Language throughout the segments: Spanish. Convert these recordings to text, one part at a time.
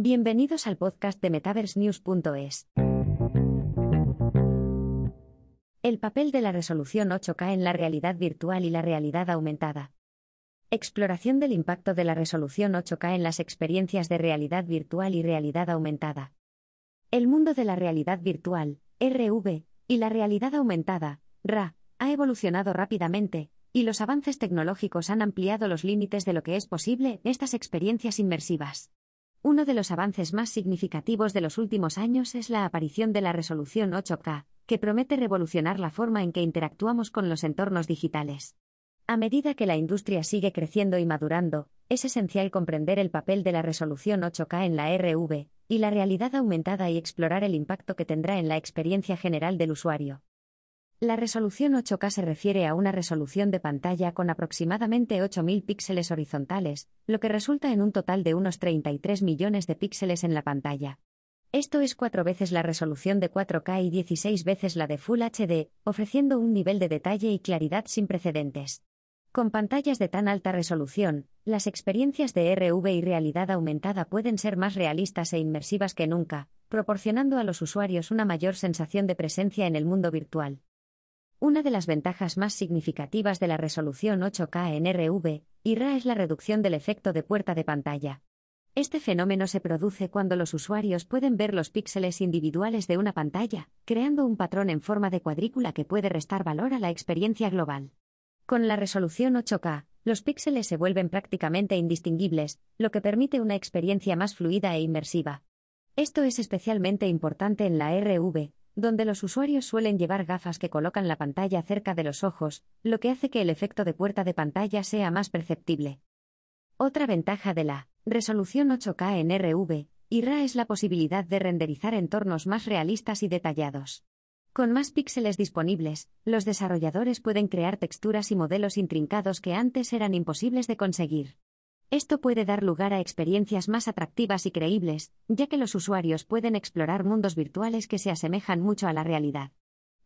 Bienvenidos al podcast de MetaverseNews.es. El papel de la resolución 8K en la realidad virtual y la realidad aumentada. Exploración del impacto de la resolución 8K en las experiencias de realidad virtual y realidad aumentada. El mundo de la realidad virtual, RV, y la realidad aumentada, RA, ha evolucionado rápidamente, y los avances tecnológicos han ampliado los límites de lo que es posible en estas experiencias inmersivas. Uno de los avances más significativos de los últimos años es la aparición de la resolución 8K, que promete revolucionar la forma en que interactuamos con los entornos digitales. A medida que la industria sigue creciendo y madurando, es esencial comprender el papel de la resolución 8K en la RV y la realidad aumentada y explorar el impacto que tendrá en la experiencia general del usuario. La resolución 8K se refiere a una resolución de pantalla con aproximadamente 8.000 píxeles horizontales, lo que resulta en un total de unos 33 millones de píxeles en la pantalla. Esto es cuatro veces la resolución de 4K y 16 veces la de Full HD, ofreciendo un nivel de detalle y claridad sin precedentes. Con pantallas de tan alta resolución, las experiencias de RV y realidad aumentada pueden ser más realistas e inmersivas que nunca, proporcionando a los usuarios una mayor sensación de presencia en el mundo virtual. Una de las ventajas más significativas de la resolución 8K en RV y RA es la reducción del efecto de puerta de pantalla. Este fenómeno se produce cuando los usuarios pueden ver los píxeles individuales de una pantalla, creando un patrón en forma de cuadrícula que puede restar valor a la experiencia global. Con la resolución 8K, los píxeles se vuelven prácticamente indistinguibles, lo que permite una experiencia más fluida e inmersiva. Esto es especialmente importante en la RV, donde los usuarios suelen llevar gafas que colocan la pantalla cerca de los ojos, lo que hace que el efecto de puerta de pantalla sea más perceptible. Otra ventaja de la resolución 8K en RV y RA es la posibilidad de renderizar entornos más realistas y detallados. Con más píxeles disponibles, los desarrolladores pueden crear texturas y modelos intrincados que antes eran imposibles de conseguir. Esto puede dar lugar a experiencias más atractivas y creíbles, ya que los usuarios pueden explorar mundos virtuales que se asemejan mucho a la realidad.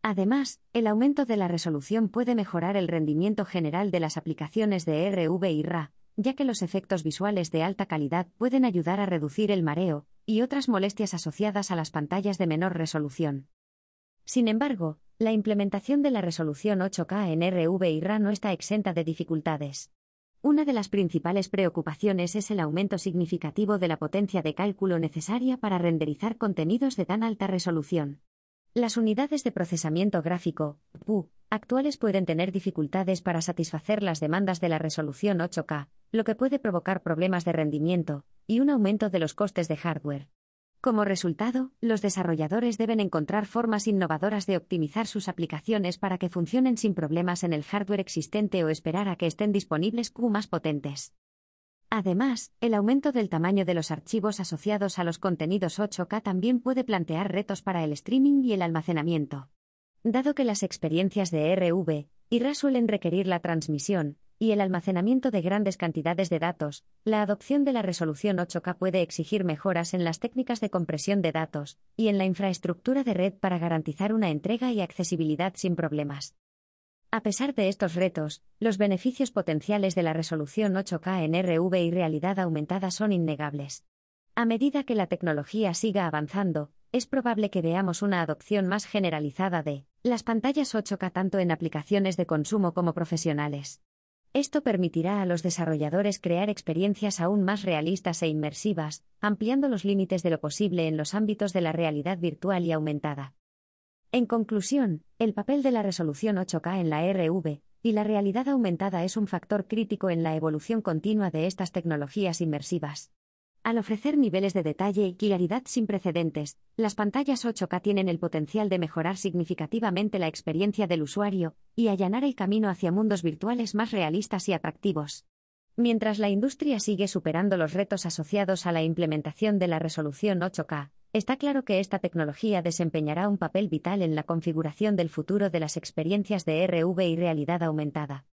Además, el aumento de la resolución puede mejorar el rendimiento general de las aplicaciones de RV y RA, ya que los efectos visuales de alta calidad pueden ayudar a reducir el mareo y otras molestias asociadas a las pantallas de menor resolución. Sin embargo, la implementación de la resolución 8K en RV y RA no está exenta de dificultades. Una de las principales preocupaciones es el aumento significativo de la potencia de cálculo necesaria para renderizar contenidos de tan alta resolución. Las unidades de procesamiento gráfico, PU, actuales pueden tener dificultades para satisfacer las demandas de la resolución 8K, lo que puede provocar problemas de rendimiento y un aumento de los costes de hardware. Como resultado, los desarrolladores deben encontrar formas innovadoras de optimizar sus aplicaciones para que funcionen sin problemas en el hardware existente o esperar a que estén disponibles Q más potentes. Además, el aumento del tamaño de los archivos asociados a los contenidos 8K también puede plantear retos para el streaming y el almacenamiento. Dado que las experiencias de RV y RA suelen requerir la transmisión, y el almacenamiento de grandes cantidades de datos, la adopción de la resolución 8K puede exigir mejoras en las técnicas de compresión de datos y en la infraestructura de red para garantizar una entrega y accesibilidad sin problemas. A pesar de estos retos, los beneficios potenciales de la resolución 8K en RV y realidad aumentada son innegables. A medida que la tecnología siga avanzando, es probable que veamos una adopción más generalizada de las pantallas 8K tanto en aplicaciones de consumo como profesionales. Esto permitirá a los desarrolladores crear experiencias aún más realistas e inmersivas, ampliando los límites de lo posible en los ámbitos de la realidad virtual y aumentada. En conclusión, el papel de la resolución 8K en la RV y la realidad aumentada es un factor crítico en la evolución continua de estas tecnologías inmersivas. Al ofrecer niveles de detalle y claridad sin precedentes, las pantallas 8K tienen el potencial de mejorar significativamente la experiencia del usuario y allanar el camino hacia mundos virtuales más realistas y atractivos. Mientras la industria sigue superando los retos asociados a la implementación de la resolución 8K, está claro que esta tecnología desempeñará un papel vital en la configuración del futuro de las experiencias de RV y realidad aumentada.